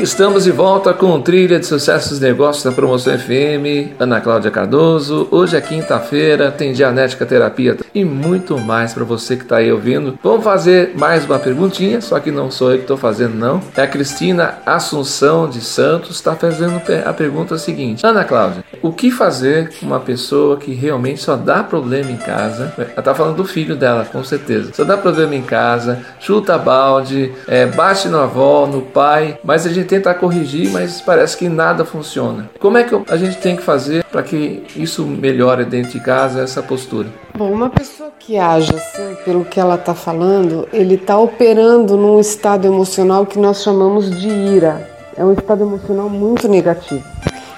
Estamos de volta com Trilha de Sucessos Negócios da Promoção FM, Ana Cláudia Cardoso. Hoje é quinta-feira, tem Dianética Terapia e muito mais para você que está aí ouvindo. Vamos fazer mais uma perguntinha, só que não sou eu que estou fazendo, não. É a Cristina Assunção de Santos está fazendo a pergunta seguinte: Ana Cláudia, o que fazer com uma pessoa que realmente só dá problema em casa? Ela está falando do filho dela, com certeza. Só dá problema em casa, chuta balde, é, bate na avó, no pai, mas a gente tenta corrigir, mas parece que nada funciona. Como é que a gente tem que fazer para que isso melhore dentro de casa, essa postura? Bom, uma pessoa que age assim, pelo que ela está falando, ele está operando num estado emocional que nós chamamos de ira. É um estado emocional muito negativo.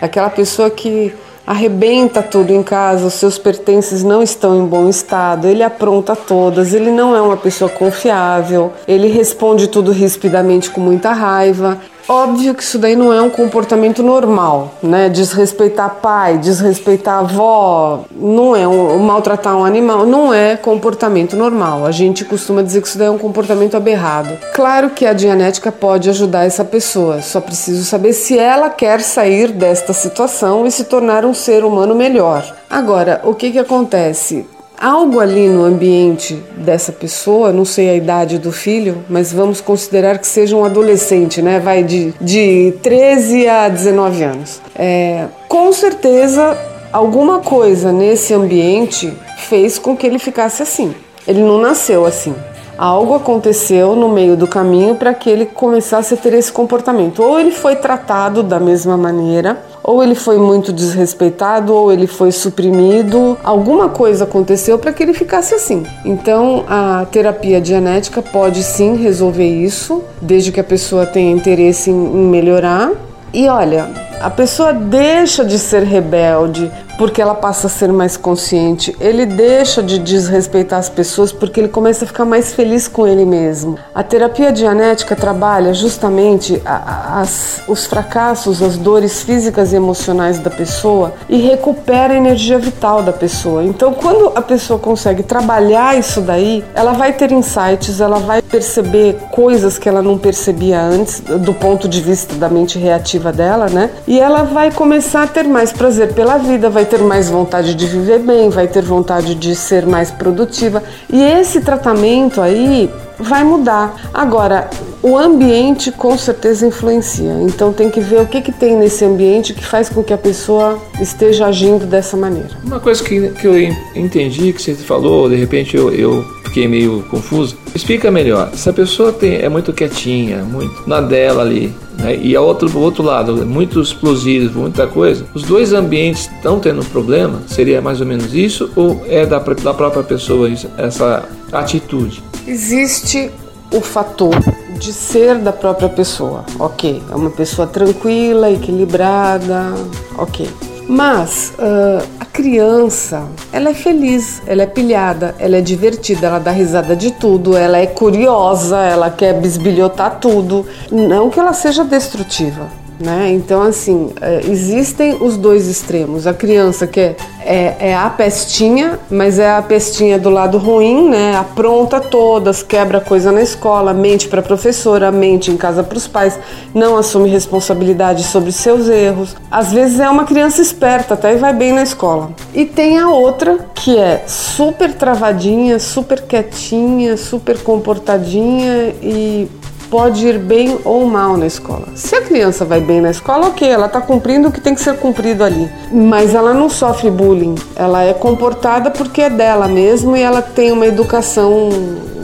Aquela pessoa que arrebenta tudo em casa, os seus pertences não estão em bom estado, ele apronta todas, ele não é uma pessoa confiável, ele responde tudo rispidamente com muita raiva, Óbvio que isso daí não é um comportamento normal, né? Desrespeitar pai, desrespeitar avó, não é um, maltratar um animal, não é comportamento normal. A gente costuma dizer que isso daí é um comportamento aberrado. Claro que a dianética pode ajudar essa pessoa, só preciso saber se ela quer sair desta situação e se tornar um ser humano melhor. Agora, o que que acontece? Algo ali no ambiente dessa pessoa, não sei a idade do filho, mas vamos considerar que seja um adolescente, né? Vai de, de 13 a 19 anos. É, com certeza, alguma coisa nesse ambiente fez com que ele ficasse assim. Ele não nasceu assim. Algo aconteceu no meio do caminho para que ele começasse a ter esse comportamento. Ou ele foi tratado da mesma maneira, ou ele foi muito desrespeitado, ou ele foi suprimido. Alguma coisa aconteceu para que ele ficasse assim. Então, a terapia dianética pode sim resolver isso, desde que a pessoa tenha interesse em melhorar. E olha, a pessoa deixa de ser rebelde, porque ela passa a ser mais consciente. Ele deixa de desrespeitar as pessoas porque ele começa a ficar mais feliz com ele mesmo. A terapia dianética trabalha justamente as, os fracassos, as dores físicas e emocionais da pessoa e recupera a energia vital da pessoa. Então, quando a pessoa consegue trabalhar isso daí, ela vai ter insights, ela vai perceber coisas que ela não percebia antes, do ponto de vista da mente reativa dela, né? E ela vai começar a ter mais prazer pela vida, vai ter mais vontade de viver bem, vai ter vontade de ser mais produtiva. E esse tratamento aí vai mudar. Agora, o ambiente com certeza influencia. Então tem que ver o que, que tem nesse ambiente que faz com que a pessoa esteja agindo dessa maneira. Uma coisa que, que eu entendi que você falou, de repente eu, eu fiquei meio confuso. Explica melhor. Se a pessoa tem, é muito quietinha, muito na dela ali, né? e a outro, o outro lado, muito explosivo, muita coisa, os dois ambientes estão tendo problema? Seria mais ou menos isso? Ou é da, da própria pessoa isso, essa atitude? Existe o fator de ser da própria pessoa, ok. É uma pessoa tranquila, equilibrada, ok. Mas uh, a criança, ela é feliz, ela é pilhada, ela é divertida, ela dá risada de tudo, ela é curiosa, ela quer bisbilhotar tudo. Não que ela seja destrutiva, né? Então, assim, é, existem os dois extremos. A criança que é, é, é, a pestinha, mas é a pestinha do lado ruim, né? Apronta todas, quebra coisa na escola, mente para a professora, mente em casa para os pais, não assume responsabilidade sobre seus erros. Às vezes é uma criança esperta, até e vai bem na escola. E tem a outra que é super travadinha, super quietinha, super comportadinha e pode ir bem ou mal na escola. Se a criança vai bem na escola, ok, ela está cumprindo o que tem que ser cumprido ali. Mas ela não sofre bullying, ela é comportada porque é dela mesmo e ela tem uma educação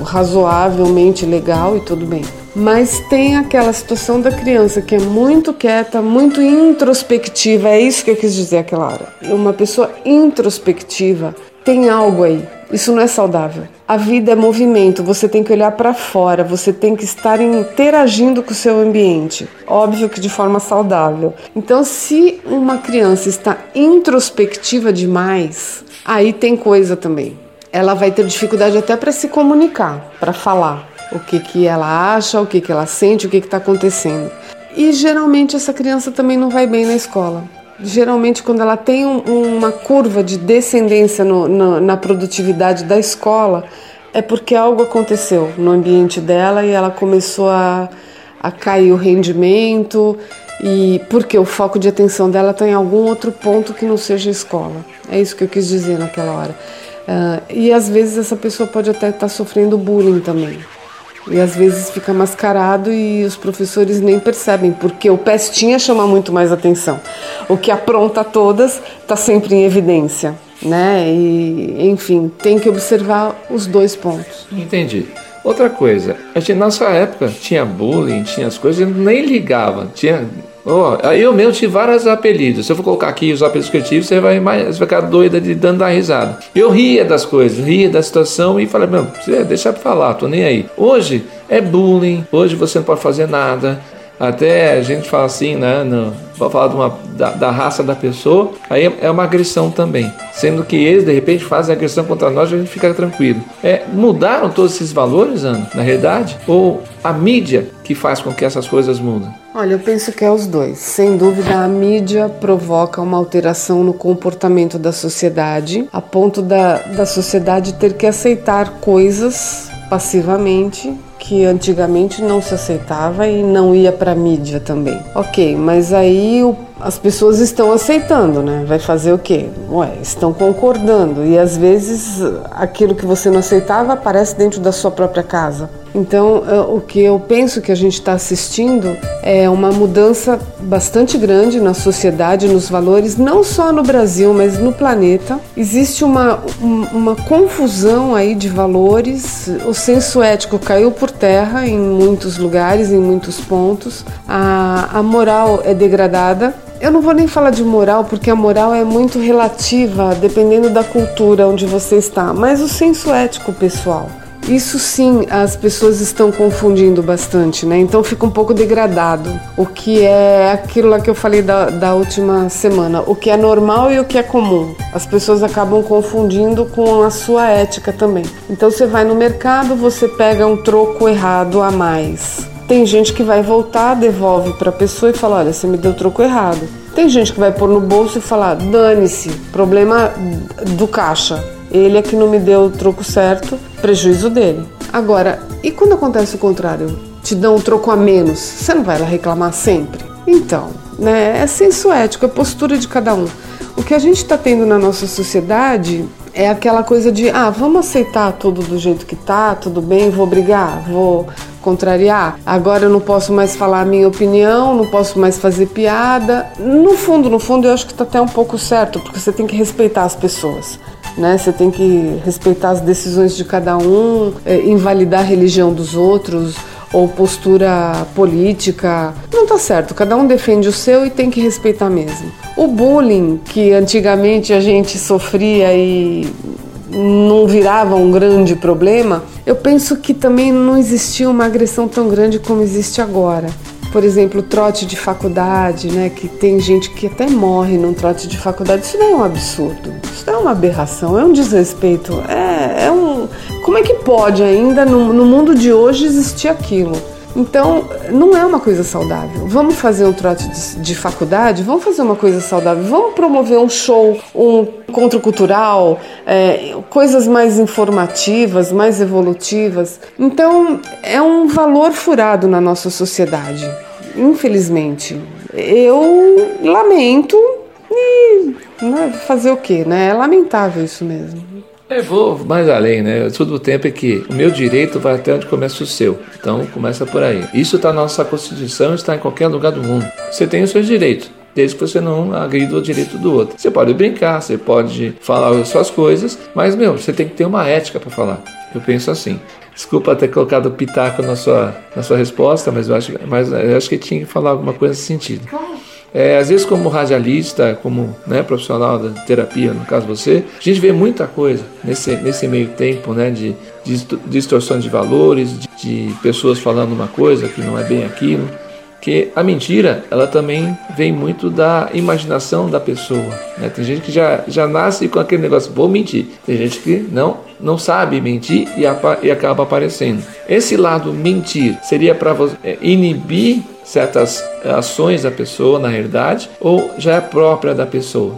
razoavelmente legal e tudo bem. Mas tem aquela situação da criança que é muito quieta, muito introspectiva, é isso que eu quis dizer aquela hora. Uma pessoa introspectiva tem algo aí. Isso não é saudável. A vida é movimento, você tem que olhar para fora, você tem que estar interagindo com o seu ambiente. Óbvio que de forma saudável. Então, se uma criança está introspectiva demais, aí tem coisa também. Ela vai ter dificuldade até para se comunicar, para falar o que, que ela acha, o que, que ela sente, o que está acontecendo. E geralmente essa criança também não vai bem na escola geralmente quando ela tem um, uma curva de descendência no, no, na produtividade da escola, é porque algo aconteceu no ambiente dela e ela começou a, a cair o rendimento e porque o foco de atenção dela está em algum outro ponto que não seja escola. É isso que eu quis dizer naquela hora. Uh, e às vezes essa pessoa pode até estar tá sofrendo bullying também. E às vezes fica mascarado e os professores nem percebem, porque o pestinha chama muito mais atenção. O que apronta todas está sempre em evidência, né? E, enfim, tem que observar os dois pontos. Entendi. Outra coisa, a gente, na nossa época tinha bullying, tinha as coisas, nem ligava. Tinha Oh, eu mesmo tive vários apelidos. Se eu for colocar aqui os apelidos que eu tive, você vai, mais, você vai ficar doida de dando da risada. Eu ria das coisas, ria da situação e falei, meu, deixa eu falar, tô nem aí. Hoje é bullying, hoje você não pode fazer nada. Até a gente fala assim, né? Falar de uma, da, da, raça da pessoa, aí é uma agressão também. Sendo que eles, de repente, fazem agressão contra nós, a gente fica tranquilo. É, mudaram todos esses valores, Ana, na realidade? Ou a mídia que faz com que essas coisas mudem? Olha, eu penso que é os dois. Sem dúvida, a mídia provoca uma alteração no comportamento da sociedade, a ponto da, da sociedade ter que aceitar coisas passivamente que antigamente não se aceitava e não ia para mídia também. Ok, mas aí o, as pessoas estão aceitando, né? Vai fazer o quê? Ué, estão concordando e às vezes aquilo que você não aceitava aparece dentro da sua própria casa. Então, eh, o que eu penso que a gente está assistindo é uma mudança bastante grande na sociedade, nos valores, não só no Brasil, mas no planeta. Existe uma, uma confusão aí de valores, o senso ético caiu por terra em muitos lugares, em muitos pontos, a, a moral é degradada. Eu não vou nem falar de moral, porque a moral é muito relativa, dependendo da cultura onde você está, mas o senso ético pessoal. Isso sim, as pessoas estão confundindo bastante, né? Então fica um pouco degradado. O que é aquilo lá que eu falei da, da última semana, o que é normal e o que é comum. As pessoas acabam confundindo com a sua ética também. Então você vai no mercado, você pega um troco errado a mais. Tem gente que vai voltar, devolve para a pessoa e fala: Olha, você me deu troco errado. Tem gente que vai pôr no bolso e falar: Dane-se, problema do caixa. Ele é que não me deu o troco certo, prejuízo dele. Agora, e quando acontece o contrário? Te dão um troco a menos, você não vai lá reclamar sempre? Então, né, é senso ético, é postura de cada um. O que a gente está tendo na nossa sociedade é aquela coisa de, ah, vamos aceitar tudo do jeito que tá, tudo bem, vou brigar, vou contrariar. Agora eu não posso mais falar a minha opinião, não posso mais fazer piada. No fundo, no fundo, eu acho que está até um pouco certo, porque você tem que respeitar as pessoas né? Você tem que respeitar as decisões de cada um, é, invalidar a religião dos outros ou postura política. Não tá certo, cada um defende o seu e tem que respeitar mesmo. O bullying que antigamente a gente sofria e não virava um grande problema, eu penso que também não existia uma agressão tão grande como existe agora por exemplo, trote de faculdade, né? Que tem gente que até morre num trote de faculdade. Isso não é um absurdo, isso não é uma aberração, é um desrespeito. É, é um. Como é que pode ainda no, no mundo de hoje existir aquilo? Então, não é uma coisa saudável. Vamos fazer um trote de, de, faculdade? Vamos fazer uma coisa saudável? Vamos promover um show, um encontro cultural, é, coisas mais informativas, mais evolutivas. Então, é um valor furado na nossa sociedade, infelizmente. Eu lamento e né, fazer o quê, né? É lamentável isso mesmo. É, vou mais além, né? Tudo o tempo é que o meu direito vai até onde começa o seu. Então começa por aí. Isso está na nossa Constituição, está em qualquer lugar do mundo. Você tem os seus direitos. Desde que você não agrida o direito do outro. Você pode brincar, você pode falar as suas coisas, mas, meu, você tem que ter uma ética para falar. Eu penso assim. Desculpa ter colocado pitaco na sua, na sua resposta, mas eu acho, mas eu acho que tinha que falar alguma coisa nesse sentido. É, às vezes, como radialista, como né, profissional da terapia, no caso você, a gente vê muita coisa nesse, nesse meio tempo né, de, de de valores, de, de pessoas falando uma coisa que não é bem aquilo que a mentira ela também vem muito da imaginação da pessoa. Né? Tem gente que já, já nasce com aquele negócio, vou mentir. Tem gente que não não sabe mentir e, e acaba aparecendo. Esse lado mentir seria para é, inibir certas ações da pessoa na realidade ou já é própria da pessoa?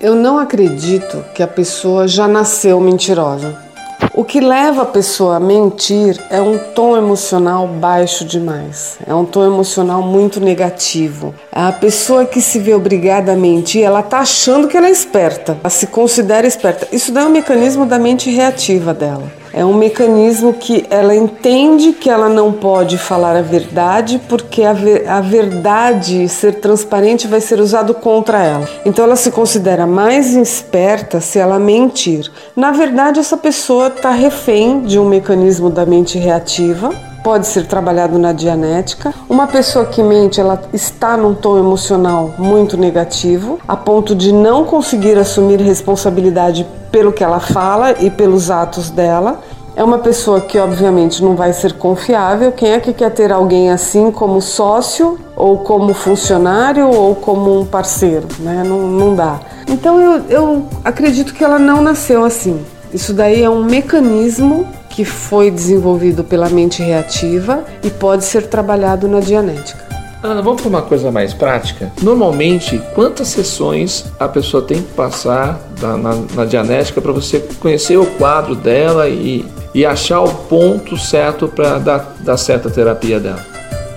Eu não acredito que a pessoa já nasceu mentirosa. O que leva a pessoa a mentir é um tom emocional baixo demais, é um tom emocional muito negativo. A pessoa que se vê obrigada a mentir, ela tá achando que ela é esperta, ela se considera esperta. Isso daí é um mecanismo da mente reativa dela. É um mecanismo que ela entende que ela não pode falar a verdade porque a, ver, a verdade ser transparente vai ser usado contra ela. Então ela se considera mais esperta se ela mentir. Na verdade, essa pessoa está refém de um mecanismo da mente reativa pode ser trabalhado na dianética. Uma pessoa que mente, ela está num tom emocional muito negativo, a ponto de não conseguir assumir responsabilidade pelo que ela fala e pelos atos dela. É uma pessoa que, obviamente, não vai ser confiável. Quem é que quer ter alguém assim como sócio, ou como funcionário, ou como um parceiro? Né? Não, não dá. Então, eu, eu acredito que ela não nasceu assim. Isso daí é um mecanismo que foi desenvolvido pela mente reativa e pode ser trabalhado na dianética. Ana, vamos para uma coisa mais prática. Normalmente, quantas sessões a pessoa tem que passar na, na, na dianética para você conhecer o quadro dela e, e achar o ponto certo para dar, dar certa terapia dela?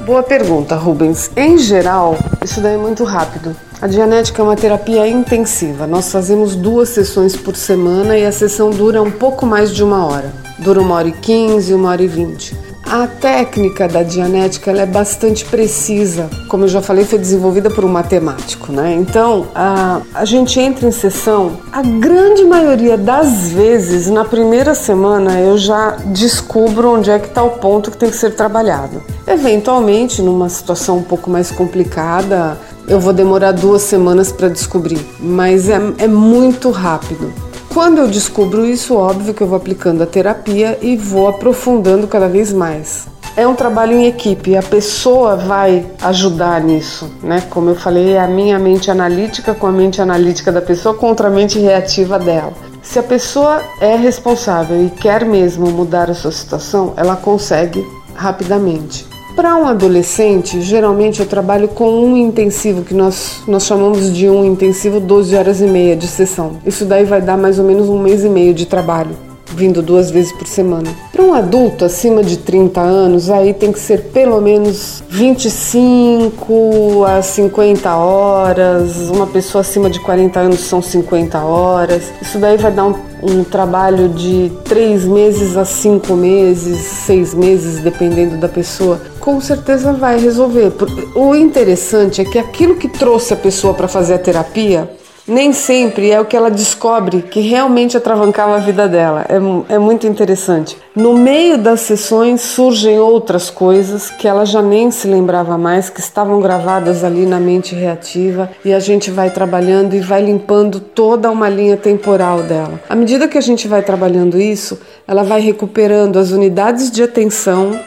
Boa pergunta, Rubens. Em geral, isso daí é muito rápido. A Dianética é uma terapia intensiva. Nós fazemos duas sessões por semana e a sessão dura um pouco mais de uma hora. Dura uma hora e quinze, uma hora e vinte. A técnica da Dianética é bastante precisa. Como eu já falei, foi desenvolvida por um matemático, né? Então, a, a gente entra em sessão, a grande maioria das vezes, na primeira semana, eu já descubro onde é que está o ponto que tem que ser trabalhado. Eventualmente, numa situação um pouco mais complicada, eu vou demorar duas semanas para descobrir, mas é, é muito rápido. Quando eu descubro isso, óbvio que eu vou aplicando a terapia e vou aprofundando cada vez mais. É um trabalho em equipe, a pessoa vai ajudar nisso, né? Como eu falei, é a minha mente analítica com a mente analítica da pessoa contra a mente reativa dela. Se a pessoa é responsável e quer mesmo mudar a sua situação, ela consegue rapidamente. Para um adolescente, geralmente eu trabalho com um intensivo, que nós, nós chamamos de um intensivo 12 horas e meia de sessão. Isso daí vai dar mais ou menos um mês e meio de trabalho vindo duas vezes por semana. Para um adulto acima de 30 anos, aí tem que ser pelo menos 25 a 50 horas, uma pessoa acima de 40 anos são 50 horas. Isso daí vai dar um, um trabalho de 3 meses a 5 meses, 6 meses, dependendo da pessoa. Com certeza vai resolver. O interessante é que aquilo que trouxe a pessoa para fazer a terapia nem sempre é o que ela descobre que realmente atravancava a vida dela. É, é, muito interessante. No meio das sessões surgem outras coisas que ela já nem se lembrava mais, que estavam gravadas ali na mente reativa, e a gente vai trabalhando e vai limpando toda uma linha temporal dela. À medida que a gente vai trabalhando isso, ela vai recuperando as unidades de atenção.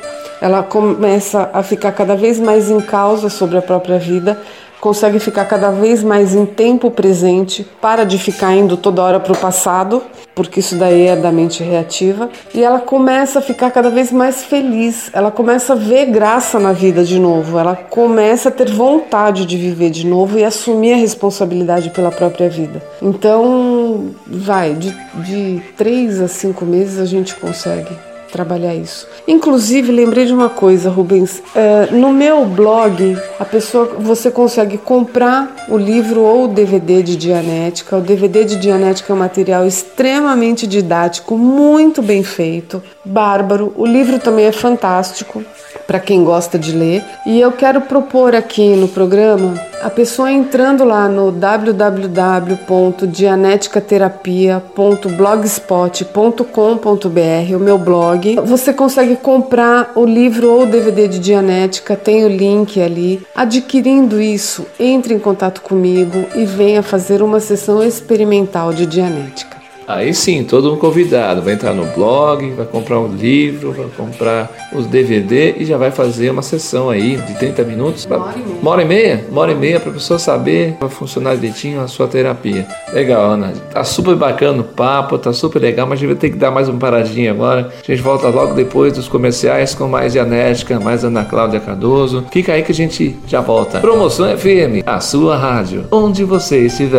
Ela começa a ficar cada vez mais em causa sobre a própria vida, consegue ficar cada vez mais em tempo presente, para de ficar indo toda hora para o passado, porque isso daí é da mente reativa, e ela começa a ficar cada vez mais feliz, ela começa a ver graça na vida de novo, ela começa a ter vontade de viver de novo e assumir a responsabilidade pela própria vida. Então, vai, de, de três a cinco meses a gente consegue trabalhar isso. Inclusive, lembrei de uma coisa, Rubens. É, no meu blog, a pessoa, você consegue comprar o livro ou o DVD de Dianética. O DVD de Dianética é um material extremamente didático, muito bem feito, bárbaro. O livro também é fantástico para quem gosta de ler. E eu quero propor aqui no programa a pessoa entrando lá no www.dianeticaterapia.blogspot.com.br, o meu blog, você consegue comprar o livro ou DVD de Dianética, tem o link ali. Adquirindo isso, entre em contato comigo e venha fazer uma sessão experimental de Dianética. Aí sim, todo um convidado vai entrar no blog, vai comprar um livro, vai comprar os DVD e já vai fazer uma sessão aí de 30 minutos. Uma hora e meia. Uma hora e meia? Uma hora e meia para a pessoa saber vai funcionar direitinho a sua terapia. Legal, Ana. Tá super bacana o papo, tá super legal, mas a gente vai ter que dar mais uma paradinha agora. A gente volta logo depois dos comerciais com mais Dianética, mais Ana Cláudia Cardoso. Fica aí que a gente já volta. Promoção FM, a sua rádio, onde você estiver.